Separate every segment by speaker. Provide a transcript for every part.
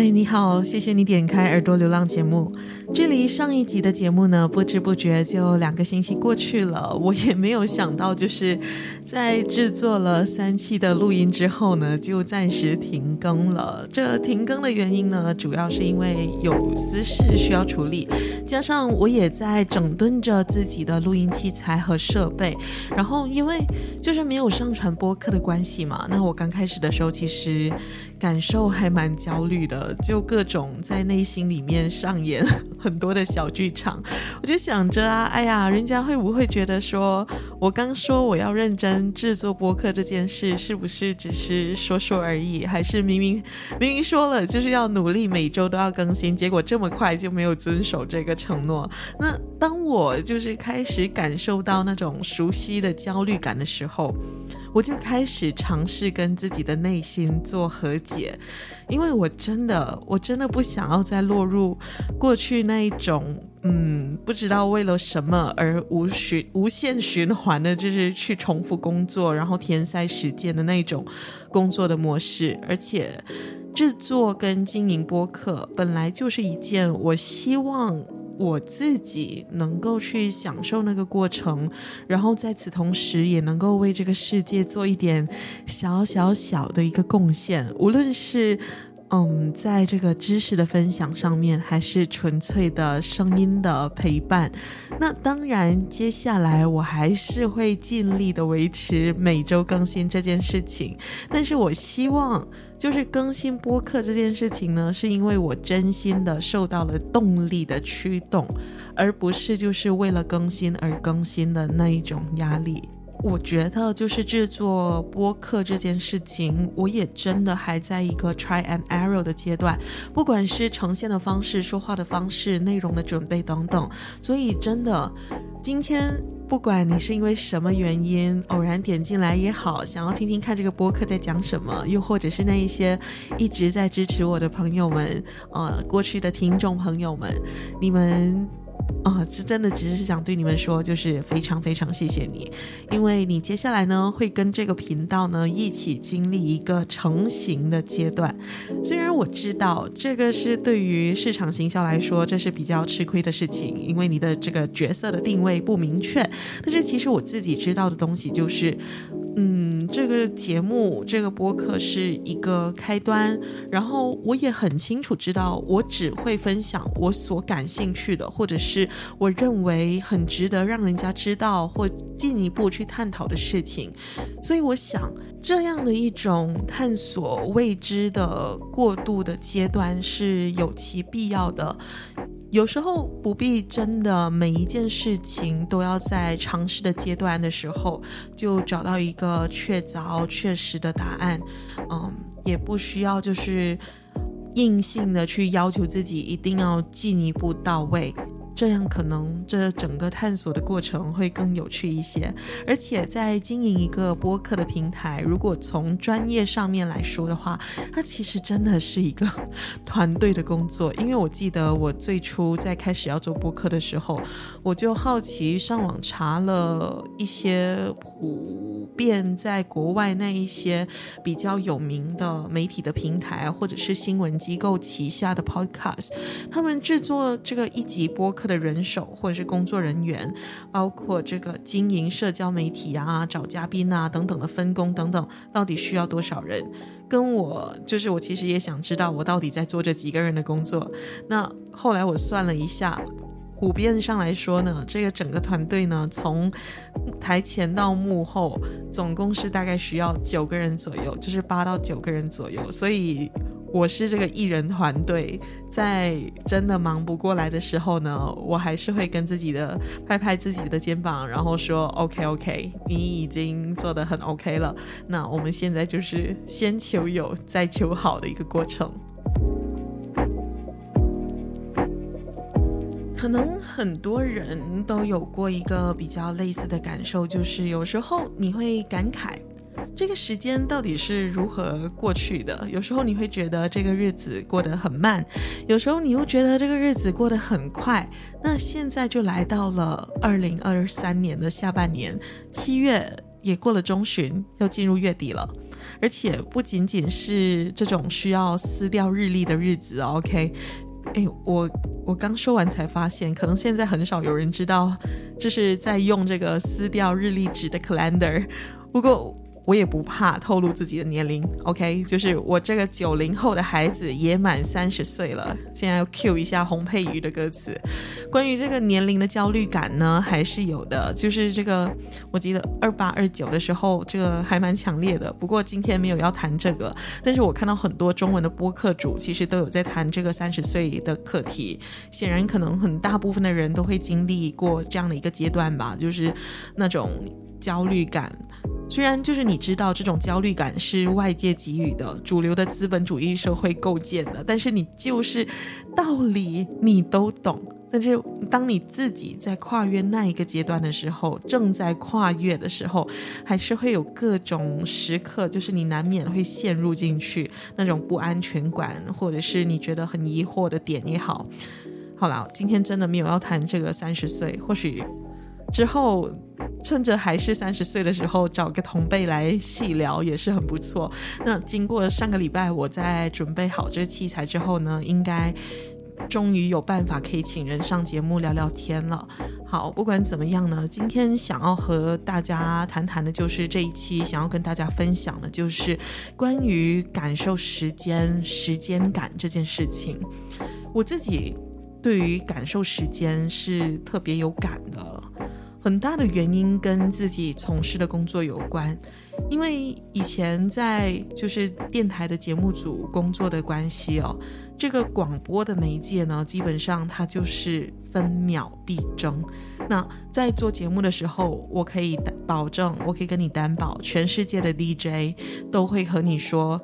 Speaker 1: 嗨，你好，谢谢你点开耳朵流浪节目。距离上一集的节目呢，不知不觉就两个星期过去了。我也没有想到，就是在制作了三期的录音之后呢，就暂时停更了。这停更的原因呢，主要是因为有私事需要处理，加上我也在整顿着自己的录音器材和设备。然后因为就是没有上传播客的关系嘛，那我刚开始的时候其实感受还蛮焦虑的。就各种在内心里面上演很多的小剧场，我就想着啊，哎呀，人家会不会觉得说我刚说我要认真制作播客这件事，是不是只是说说而已？还是明明明明说了就是要努力每周都要更新，结果这么快就没有遵守这个承诺？那当我就是开始感受到那种熟悉的焦虑感的时候，我就开始尝试跟自己的内心做和解，因为我真的，我真的不想要再落入过去那一种，嗯，不知道为了什么而无循无限循环的，就是去重复工作，然后填塞时间的那种工作的模式。而且，制作跟经营播客本来就是一件我希望。我自己能够去享受那个过程，然后在此同时也能够为这个世界做一点小小小的一个贡献，无论是嗯，在这个知识的分享上面，还是纯粹的声音的陪伴。那当然，接下来我还是会尽力的维持每周更新这件事情，但是我希望。就是更新播客这件事情呢，是因为我真心的受到了动力的驱动，而不是就是为了更新而更新的那一种压力。我觉得就是制作播客这件事情，我也真的还在一个 try and error 的阶段，不管是呈现的方式、说话的方式、内容的准备等等。所以真的，今天。不管你是因为什么原因偶然点进来也好，想要听听看这个播客在讲什么，又或者是那一些一直在支持我的朋友们，呃，过去的听众朋友们，你们。啊，这真的只是想对你们说，就是非常非常谢谢你，因为你接下来呢会跟这个频道呢一起经历一个成型的阶段。虽然我知道这个是对于市场行销来说，这是比较吃亏的事情，因为你的这个角色的定位不明确。但是其实我自己知道的东西就是。嗯，这个节目，这个播客是一个开端，然后我也很清楚知道，我只会分享我所感兴趣的，或者是我认为很值得让人家知道或进一步去探讨的事情，所以我想，这样的一种探索未知的过渡的阶段是有其必要的。有时候不必真的每一件事情都要在尝试的阶段的时候就找到一个确凿确实的答案，嗯，也不需要就是硬性的去要求自己一定要进一步到位。这样可能这整个探索的过程会更有趣一些，而且在经营一个播客的平台，如果从专业上面来说的话，它其实真的是一个团队的工作。因为我记得我最初在开始要做播客的时候，我就好奇上网查了一些普遍在国外那一些比较有名的媒体的平台，或者是新闻机构旗下的 podcast，他们制作这个一集播客的人手或者是工作人员，包括这个经营社交媒体啊、找嘉宾啊等等的分工等等，到底需要多少人？跟我就是我其实也想知道，我到底在做这几个人的工作。那后来我算了一下，普遍上来说呢，这个整个团队呢，从台前到幕后，总共是大概需要九个人左右，就是八到九个人左右，所以。我是这个艺人团队，在真的忙不过来的时候呢，我还是会跟自己的拍拍自己的肩膀，然后说 OK OK，你已经做得很 OK 了。那我们现在就是先求有，再求好的一个过程。可能很多人都有过一个比较类似的感受，就是有时候你会感慨。这个时间到底是如何过去的？有时候你会觉得这个日子过得很慢，有时候你又觉得这个日子过得很快。那现在就来到了二零二三年的下半年，七月也过了中旬，要进入月底了。而且不仅仅是这种需要撕掉日历的日子，OK？哎，我我刚说完才发现，可能现在很少有人知道，这是在用这个撕掉日历纸的 calendar。不过。我也不怕透露自己的年龄，OK，就是我这个九零后的孩子也满三十岁了。现在要 cue 一下洪佩瑜的歌词，关于这个年龄的焦虑感呢，还是有的。就是这个，我记得二八二九的时候，这个还蛮强烈的。不过今天没有要谈这个，但是我看到很多中文的播客主其实都有在谈这个三十岁的课题。显然，可能很大部分的人都会经历过这样的一个阶段吧，就是那种焦虑感。虽然就是你知道这种焦虑感是外界给予的，主流的资本主义社会构建的，但是你就是道理你都懂，但是当你自己在跨越那一个阶段的时候，正在跨越的时候，还是会有各种时刻，就是你难免会陷入进去那种不安全感，或者是你觉得很疑惑的点也好。好了，今天真的没有要谈这个三十岁，或许之后。趁着还是三十岁的时候，找个同辈来细聊也是很不错。那经过上个礼拜我在准备好这个器材之后呢，应该终于有办法可以请人上节目聊聊天了。好，不管怎么样呢，今天想要和大家谈谈的，就是这一期想要跟大家分享的，就是关于感受时间、时间感这件事情。我自己对于感受时间是特别有感的。很大的原因跟自己从事的工作有关，因为以前在就是电台的节目组工作的关系哦，这个广播的媒介呢，基本上它就是分秒必争。那在做节目的时候，我可以保证，我可以跟你担保，全世界的 DJ 都会和你说，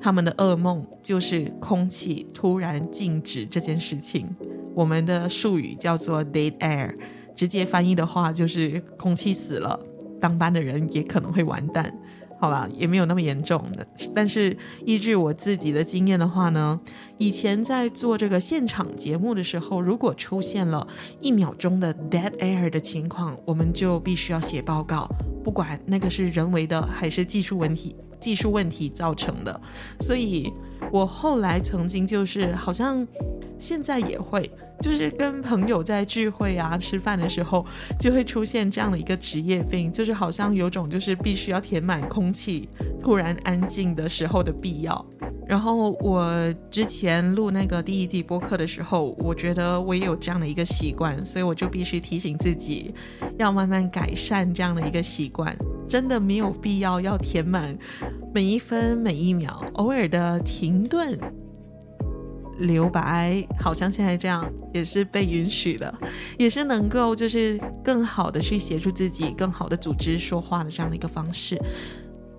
Speaker 1: 他们的噩梦就是空气突然静止这件事情。我们的术语叫做 dead air。直接翻译的话就是空气死了，当班的人也可能会完蛋。好啦，也没有那么严重的。但是依据我自己的经验的话呢，以前在做这个现场节目的时候，如果出现了一秒钟的 dead air 的情况，我们就必须要写报告，不管那个是人为的还是技术问题，技术问题造成的。所以我后来曾经就是好像现在也会。就是跟朋友在聚会啊、吃饭的时候，就会出现这样的一个职业病，就是好像有种就是必须要填满空气，突然安静的时候的必要。然后我之前录那个第一季播客的时候，我觉得我也有这样的一个习惯，所以我就必须提醒自己，要慢慢改善这样的一个习惯。真的没有必要要填满每一分每一秒，偶尔的停顿。留白，好像现在这样也是被允许的，也是能够就是更好的去协助自己，更好的组织说话的这样的一个方式。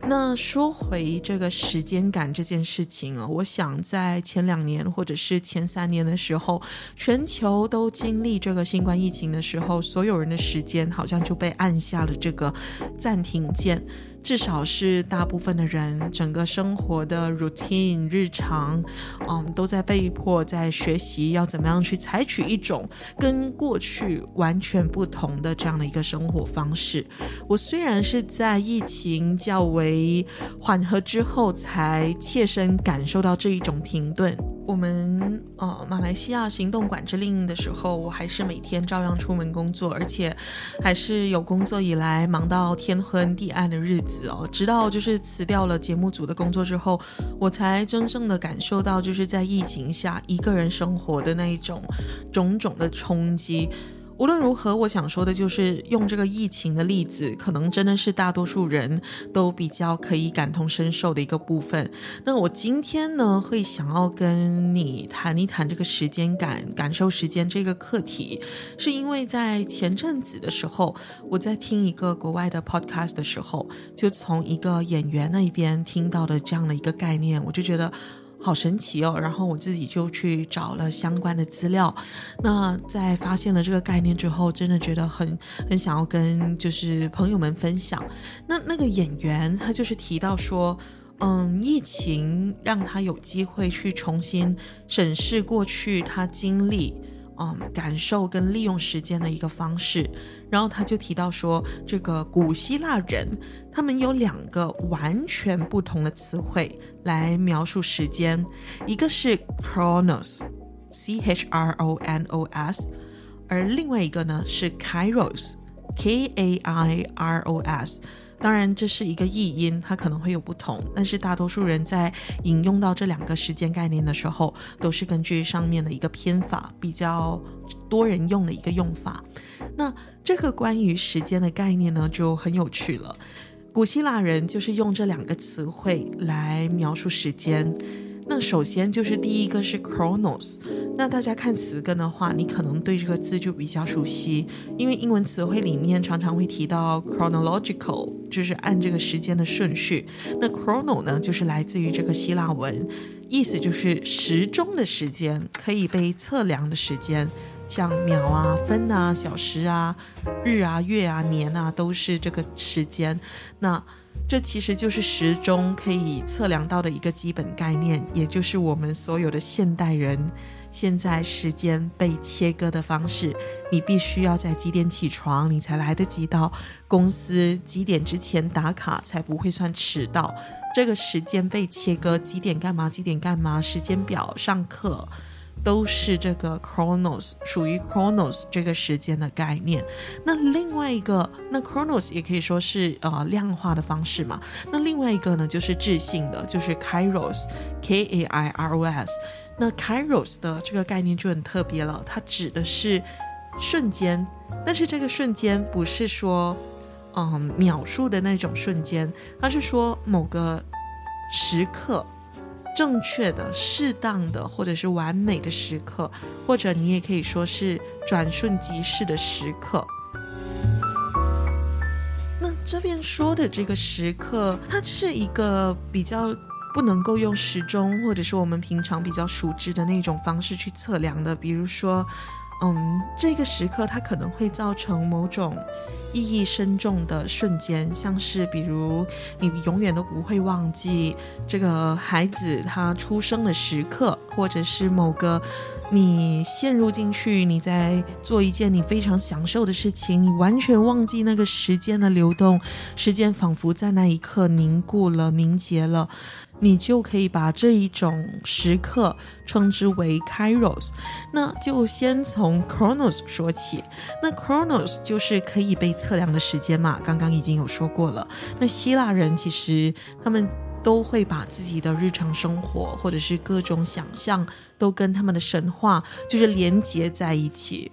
Speaker 1: 那说回这个时间感这件事情啊，我想在前两年或者是前三年的时候，全球都经历这个新冠疫情的时候，所有人的时间好像就被按下了这个暂停键。至少是大部分的人，整个生活的 routine 日常，嗯，都在被迫在学习要怎么样去采取一种跟过去完全不同的这样的一个生活方式。我虽然是在疫情较为缓和之后才切身感受到这一种停顿。我们呃，马来西亚行动管制令的时候，我还是每天照样出门工作，而且还是有工作以来忙到天昏地暗的日子哦。直到就是辞掉了节目组的工作之后，我才真正的感受到就是在疫情下一个人生活的那一种种种的冲击。无论如何，我想说的就是用这个疫情的例子，可能真的是大多数人都比较可以感同身受的一个部分。那我今天呢，会想要跟你谈一谈这个时间感、感受时间这个课题，是因为在前阵子的时候，我在听一个国外的 podcast 的时候，就从一个演员那边听到的这样的一个概念，我就觉得。好神奇哦！然后我自己就去找了相关的资料。那在发现了这个概念之后，真的觉得很很想要跟就是朋友们分享。那那个演员他就是提到说，嗯，疫情让他有机会去重新审视过去他经历。嗯，感受跟利用时间的一个方式。然后他就提到说，这个古希腊人他们有两个完全不同的词汇来描述时间，一个是 chronos，c h r o n o s，而另外一个呢是 kairos，k a i r o s。当然，这是一个译音，它可能会有不同，但是大多数人在引用到这两个时间概念的时候，都是根据上面的一个偏法，比较多人用的一个用法。那这个关于时间的概念呢，就很有趣了。古希腊人就是用这两个词汇来描述时间。那首先就是第一个是 chronos，那大家看词根的话，你可能对这个字就比较熟悉，因为英文词汇里面常常会提到 chronological，就是按这个时间的顺序。那 chrono 呢，就是来自于这个希腊文，意思就是时钟的时间，可以被测量的时间，像秒啊、分啊、小时啊、日啊、月啊、年啊，都是这个时间。那这其实就是时钟可以测量到的一个基本概念，也就是我们所有的现代人现在时间被切割的方式。你必须要在几点起床，你才来得及到公司几点之前打卡，才不会算迟到。这个时间被切割，几点干嘛？几点干嘛？时间表上课。都是这个 chronos 属于 chronos 这个时间的概念。那另外一个，那 chronos 也可以说是呃量化的方式嘛。那另外一个呢，就是质性的，就是 kairos，k a i r o s。那 kairos 的这个概念就很特别了，它指的是瞬间，但是这个瞬间不是说嗯秒数的那种瞬间，它是说某个时刻。正确的、适当的，或者是完美的时刻，或者你也可以说是转瞬即逝的时刻。那这边说的这个时刻，它是一个比较不能够用时钟，或者是我们平常比较熟知的那种方式去测量的，比如说。嗯，这个时刻它可能会造成某种意义深重的瞬间，像是比如你永远都不会忘记这个孩子他出生的时刻，或者是某个你陷入进去，你在做一件你非常享受的事情，你完全忘记那个时间的流动，时间仿佛在那一刻凝固了、凝结了。你就可以把这一种时刻称之为 Kairos。那就先从 Chronos 说起。那 Chronos 就是可以被测量的时间嘛，刚刚已经有说过了。那希腊人其实他们都会把自己的日常生活或者是各种想象都跟他们的神话就是连接在一起。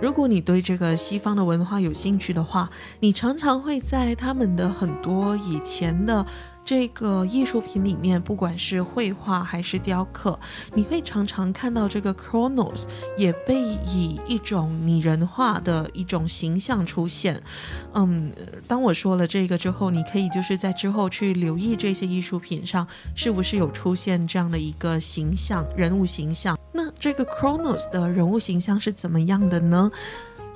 Speaker 1: 如果你对这个西方的文化有兴趣的话，你常常会在他们的很多以前的。这个艺术品里面，不管是绘画还是雕刻，你会常常看到这个 Chronos 也被以一种拟人化的一种形象出现。嗯，当我说了这个之后，你可以就是在之后去留意这些艺术品上是不是有出现这样的一个形象，人物形象。那这个 Chronos 的人物形象是怎么样的呢？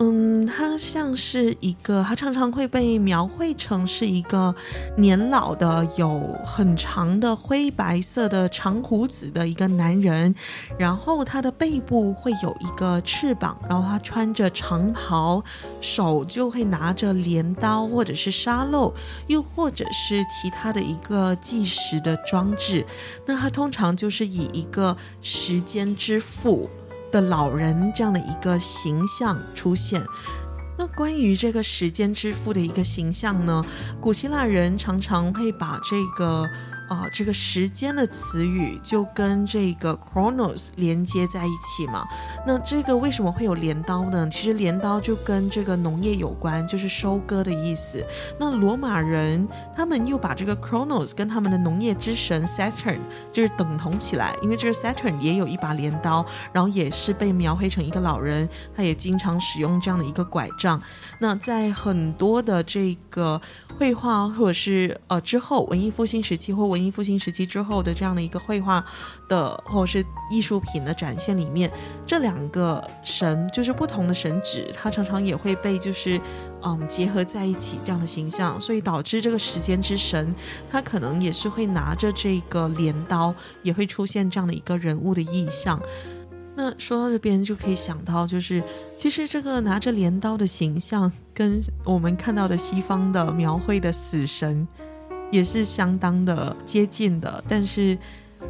Speaker 1: 嗯，他像是一个，他常常会被描绘成是一个年老的、有很长的灰白色的长胡子的一个男人，然后他的背部会有一个翅膀，然后他穿着长袍，手就会拿着镰刀或者是沙漏，又或者是其他的一个计时的装置。那他通常就是以一个时间之父的老人这样的一个形象出现。那关于这个时间之父的一个形象呢，古希腊人常常会把这个啊、这个时间的词语就跟这个 chronos 连接在一起嘛。那这个为什么会有镰刀呢？其实镰刀就跟这个农业有关，就是收割的意思。那罗马人他们又把这个 chronos 跟他们的农业之神 Saturn 就是等同起来，因为这个 Saturn 也有一把镰刀，然后也是被描绘成一个老人，他也经常使用这样的一个拐杖。那在很多的这个绘画或者是呃之后文艺复兴时期或文文艺复兴时期之后的这样的一个绘画的或者是艺术品的展现里面，这两个神就是不同的神祇，它常常也会被就是嗯结合在一起这样的形象，所以导致这个时间之神，他可能也是会拿着这个镰刀，也会出现这样的一个人物的意象。那说到这边就可以想到，就是其实这个拿着镰刀的形象，跟我们看到的西方的描绘的死神，也是相当的接近的。但是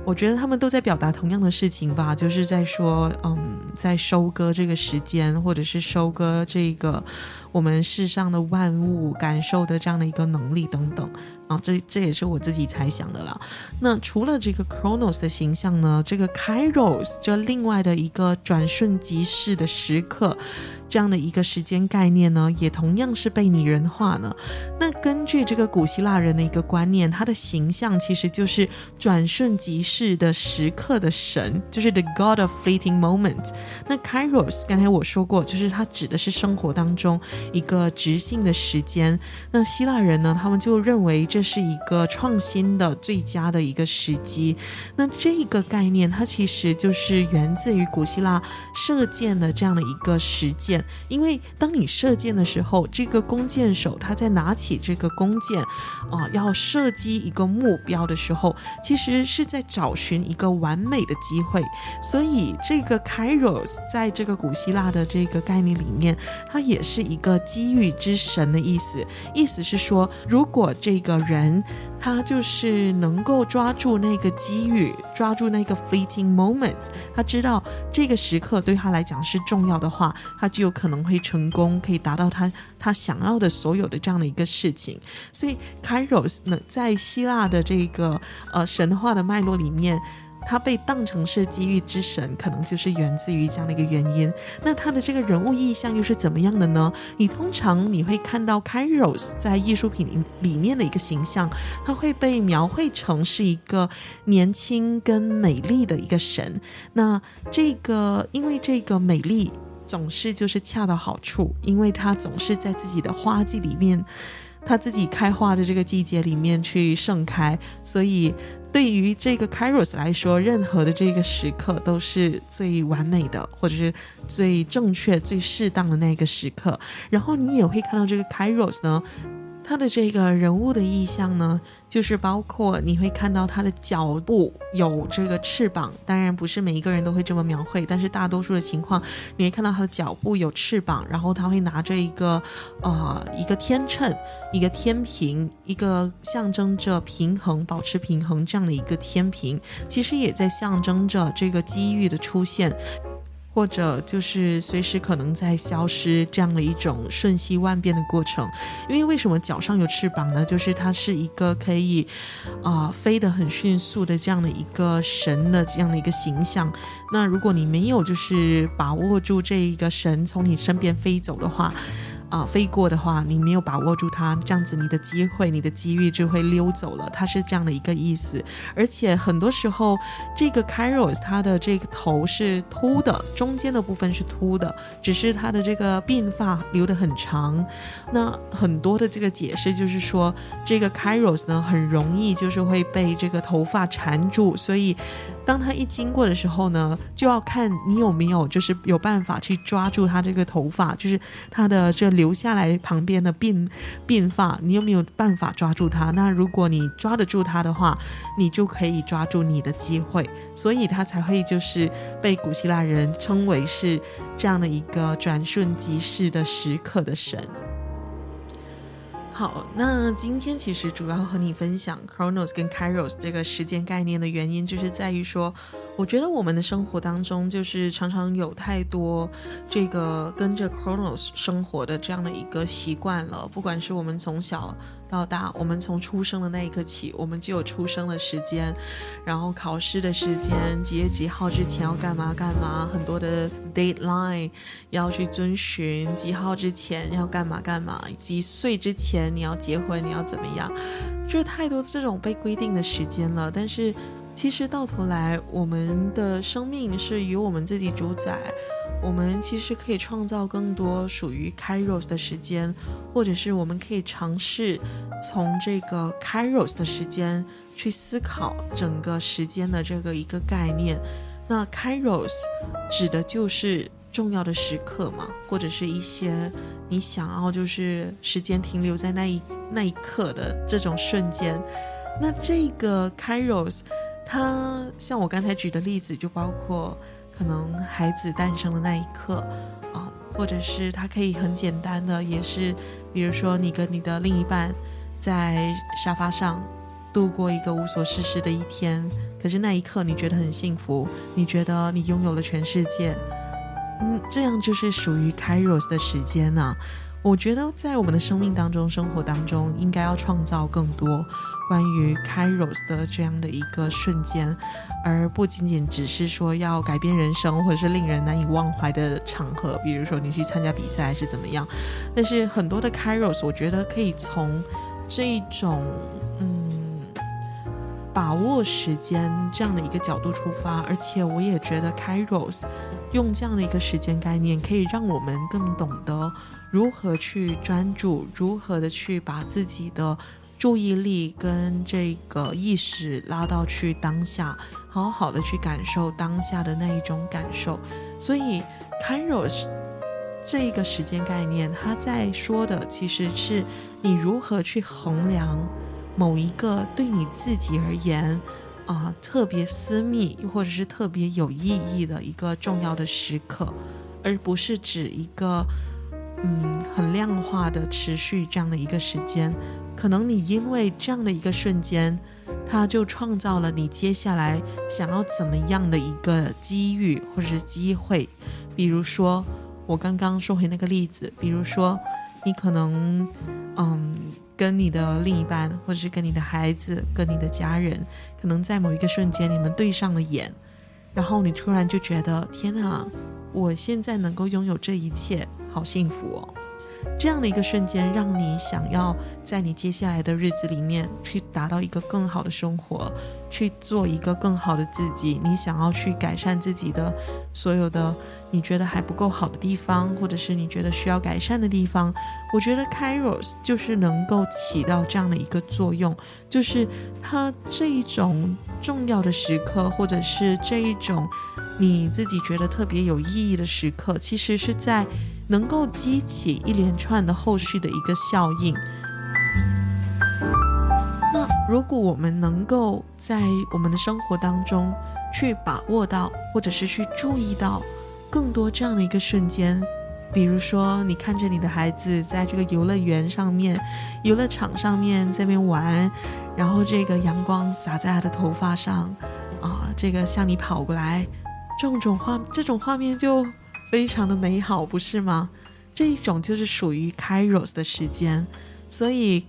Speaker 1: 我觉得他们都在表达同样的事情吧，就是在说，嗯，在收割这个时间，或者是收割这个我们世上的万物感受的这样的一个能力等等。啊，这这也是我自己猜想的啦。那除了这个 Chronos 的形象呢，这个 Kairos 就另外的一个转瞬即逝的时刻。这样的一个时间概念呢，也同样是被拟人化呢。那根据这个古希腊人的一个观念，他的形象其实就是转瞬即逝的时刻的神，就是 the god of fleeting moments。那 Kairos 刚才我说过，就是它指的是生活当中一个直性的时间。那希腊人呢，他们就认为这是一个创新的最佳的一个时机。那这个概念，它其实就是源自于古希腊射箭的这样的一个实践。因为当你射箭的时候，这个弓箭手他在拿起这个弓箭，啊、要射击一个目标的时候，其实是在找寻一个完美的机会。所以这个 Kairos 在这个古希腊的这个概念里面，它也是一个机遇之神的意思。意思是说，如果这个人，他就是能够抓住那个机遇，抓住那个 fleeting moments。他知道这个时刻对他来讲是重要的话，他就有可能会成功，可以达到他他想要的所有的这样的一个事情。所以，Kairos 呢，在希腊的这个呃神话的脉络里面。他被当成是机遇之神，可能就是源自于这样的一个原因。那他的这个人物意象又是怎么样的呢？你通常你会看到 Kairos 在艺术品里面的一个形象，他会被描绘成是一个年轻跟美丽的一个神。那这个因为这个美丽总是就是恰到好处，因为他总是在自己的花季里面，它自己开花的这个季节里面去盛开，所以。对于这个 Kairos 来说，任何的这个时刻都是最完美的，或者是最正确、最适当的那个时刻。然后你也会看到这个 Kairos 呢，它的这个人物的意象呢。就是包括你会看到他的脚部有这个翅膀，当然不是每一个人都会这么描绘，但是大多数的情况你会看到他的脚部有翅膀，然后他会拿着一个呃一个天秤，一个天平，一个象征着平衡、保持平衡这样的一个天平，其实也在象征着这个机遇的出现。或者就是随时可能在消失这样的一种瞬息万变的过程，因为为什么脚上有翅膀呢？就是它是一个可以啊、飞得很迅速的这样的一个神的这样的一个形象。那如果你没有就是把握住这一个神从你身边飞走的话，啊，飞过的话，你没有把握住它，这样子你的机会、你的机遇就会溜走了。它是这样的一个意思，而且很多时候，这个 Kairos 它的这个头是秃的，中间的部分是秃的，只是它的这个鬓发留得很长。那很多的这个解释就是说，这个 Kairos 呢很容易就是会被这个头发缠住，所以。当他一经过的时候呢，就要看你有没有就是有办法去抓住他这个头发，就是他的这留下来旁边的鬓鬓发，你有没有办法抓住他？那如果你抓得住他的话，你就可以抓住你的机会，所以他才会就是被古希腊人称为是这样的一个转瞬即逝的时刻的神。好，那今天其实主要和你分享 Chronos 跟 Kairos 这个时间概念的原因，就是在于说，我觉得我们的生活当中，就是常常有太多这个跟着 Chronos 生活的这样的一个习惯了，不管是我们从小。到大，我们从出生的那一刻起，我们就有出生的时间，然后考试的时间，几月几号之前要干嘛干嘛，很多的 deadline 要去遵循，几号之前要干嘛干嘛，几岁之前你要结婚，你要怎么样，就是太多这种被规定的时间了。但是其实到头来，我们的生命是由我们自己主宰。我们其实可以创造更多属于 Kairos 的时间，或者是我们可以尝试从这个 Kairos 的时间去思考整个时间的这个一个概念。那 Kairos 指的就是重要的时刻嘛，或者是一些你想要就是时间停留在那一那一刻的这种瞬间。那这个 Kairos，它像我刚才举的例子，就包括。可能孩子诞生的那一刻，啊，或者是他可以很简单的，也是，比如说你跟你的另一半在沙发上度过一个无所事事的一天，可是那一刻你觉得很幸福，你觉得你拥有了全世界，嗯，这样就是属于 Kairos 的时间呢。我觉得在我们的生命当中、生活当中，应该要创造更多关于 Kairos 的这样的一个瞬间，而不仅仅只是说要改变人生或者是令人难以忘怀的场合，比如说你去参加比赛还是怎么样。但是很多的 Kairos，我觉得可以从这一种嗯把握时间这样的一个角度出发，而且我也觉得 Kairos 用这样的一个时间概念，可以让我们更懂得。如何去专注？如何的去把自己的注意力跟这个意识拉到去当下，好好的去感受当下的那一种感受。所以，KAROS 这个时间概念，它在说的其实是你如何去衡量某一个对你自己而言啊、特别私密或者是特别有意义的一个重要的时刻，而不是指一个。嗯，很量化的持续这样的一个时间，可能你因为这样的一个瞬间，它就创造了你接下来想要怎么样的一个机遇或者是机会。比如说，我刚刚说回那个例子，比如说你可能嗯跟你的另一半，或者是跟你的孩子、跟你的家人，可能在某一个瞬间你们对上了眼，然后你突然就觉得天哪，我现在能够拥有这一切。好幸福哦！这样的一个瞬间，让你想要在你接下来的日子里面去达到一个更好的生活，去做一个更好的自己。你想要去改善自己的所有的你觉得还不够好的地方，或者是你觉得需要改善的地方。我觉得 Kairos 就是能够起到这样的一个作用，就是它这一种重要的时刻，或者是这一种你自己觉得特别有意义的时刻，其实是在。能够激起一连串的后续的一个效应。如果我们能够在我们的生活当中去把握到，或者是去注意到更多这样的一个瞬间，比如说你看着你的孩子在这个游乐园上面、游乐场上面在那边玩，然后这个阳光洒在他的头发上，啊，这个向你跑过来，这种画这种画面就。非常的美好，不是吗？这一种就是属于 Kairos 的时间，所以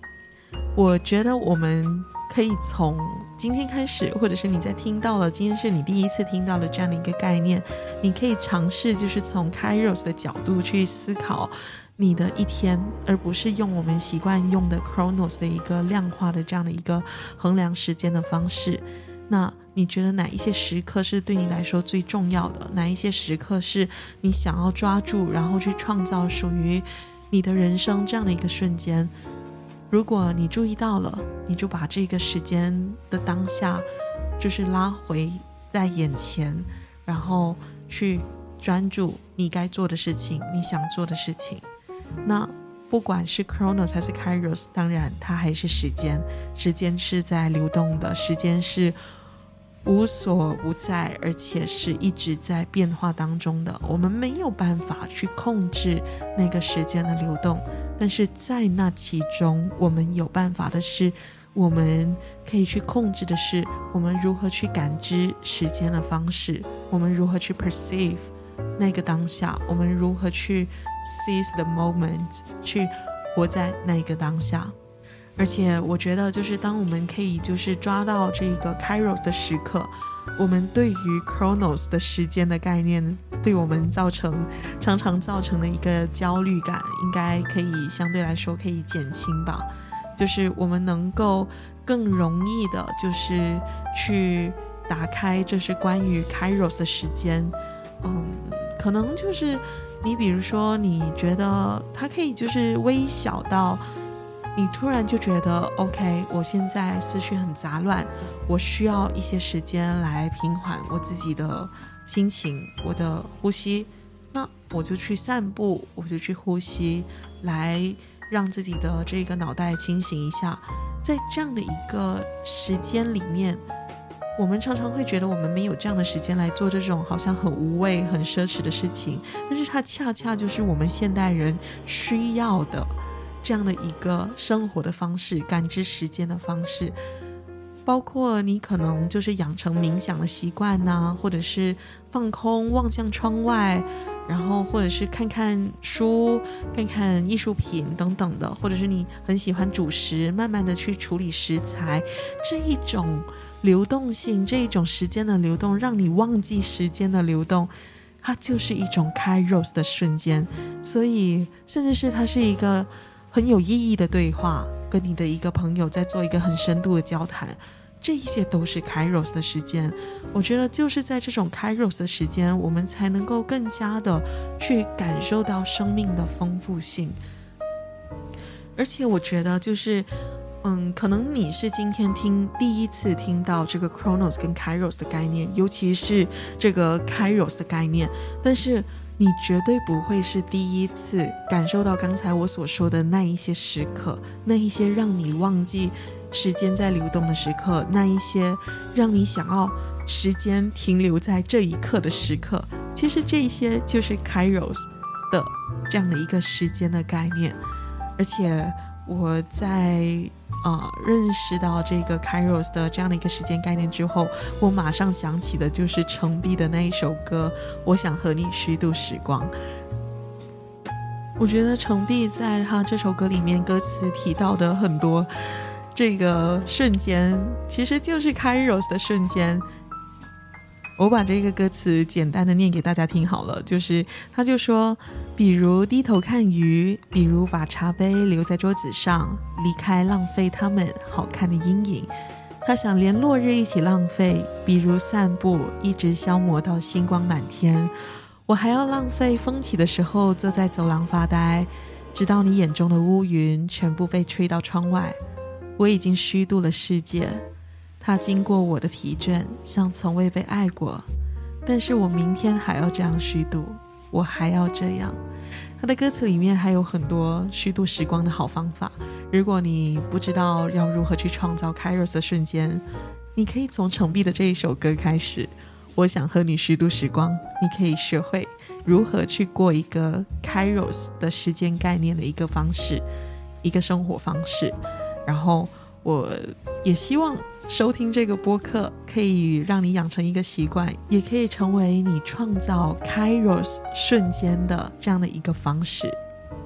Speaker 1: 我觉得我们可以从今天开始，或者是你在听到了，今天是你第一次听到了这样的一个概念，你可以尝试就是从 Kairos 的角度去思考你的一天，而不是用我们习惯用的 Chronos 的一个量化的这样的一个衡量时间的方式。那你觉得哪一些时刻是对你来说最重要的？哪一些时刻是你想要抓住，然后去创造属于你的人生这样的一个瞬间？如果你注意到了，你就把这个时间的当下，就是拉回在眼前，然后去专注你该做的事情，你想做的事情。那不管是 Chronos 还是 Kairos，当然它还是时间，时间是在流动的，时间是。无所不在，而且是一直在变化当中的。我们没有办法去控制那个时间的流动，但是在那其中，我们有办法的是，我们可以去控制的是，我们如何去感知时间的方式，我们如何去 perceive 那个当下，我们如何去 seize the moment，去活在那个当下。而且我觉得，就是当我们可以就是抓到这个 Kairos 的时刻，我们对于 Chronos 的时间的概念，对我们造成常常造成的一个焦虑感，应该可以相对来说可以减轻吧。就是我们能够更容易的，就是去打开，这是关于 Kairos 的时间。嗯，可能就是你比如说，你觉得它可以就是微小到。你突然就觉得，OK，我现在思绪很杂乱，我需要一些时间来平缓我自己的心情，我的呼吸，那我就去散步，我就去呼吸，来让自己的这个脑袋清醒一下。在这样的一个时间里面，我们常常会觉得我们没有这样的时间来做这种好像很无谓、很奢侈的事情，但是它恰恰就是我们现代人需要的。这样的一个生活的方式，感知时间的方式，包括你可能就是养成冥想的习惯呐、或者是放空望向窗外，然后或者是看看书、看看艺术品等等的，或者是你很喜欢煮食，慢慢的去处理食材，这一种流动性，这一种时间的流动，让你忘记时间的流动，它就是一种 Kairos 的瞬间，所以甚至是它是一个。很有意义的对话，跟你的一个朋友在做一个很深度的交谈，这一些都是 Kairos 的时间。我觉得就是在这种 Kairos 的时间，我们才能够更加的去感受到生命的丰富性。而且我觉得就是，嗯，可能你是今天听第一次听到这个 Chronos 跟 Kairos 的概念，尤其是这个 Kairos 的概念，但是。你绝对不会是第一次感受到刚才我所说的那一些时刻，那一些让你忘记时间在流动的时刻，那一些让你想要时间停留在这一刻的时刻。其实这些就是 Kairos 的这样的一个时间的概念，而且我在。啊、认识到这个 Kairos 的这样的一个时间概念之后，我马上想起的就是程璧的那一首歌《我想和你虚度时光》。我觉得程璧在他这首歌里面歌词提到的很多这个瞬间，其实就是 Kairos 的瞬间。我把这个歌词简单的念给大家听好了，就是他就说，比如低头看鱼，比如把茶杯留在桌子上，离开浪费它们好看的阴影。他想连落日一起浪费，比如散步，一直消磨到星光满天。我还要浪费风起的时候坐在走廊发呆，直到你眼中的乌云全部被吹到窗外。我已经虚度了世界。他经过我的疲倦，像从未被爱过，但是我明天还要这样虚度，我还要这样。他的歌词里面还有很多虚度时光的好方法。如果你不知道要如何去创造 Kairos 的瞬间，你可以从程璧的这一首歌开始。我想和你虚度时光，你可以学会如何去过一个 Kairos 的时间概念的一个方式，一个生活方式。然后我也希望。收听这个播客可以让你养成一个习惯，也可以成为你创造 Kairos 瞬间的这样的一个方式。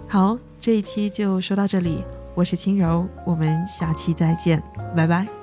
Speaker 1: 好，这一期就说到这里，我是轻柔，我们下期再见，拜拜。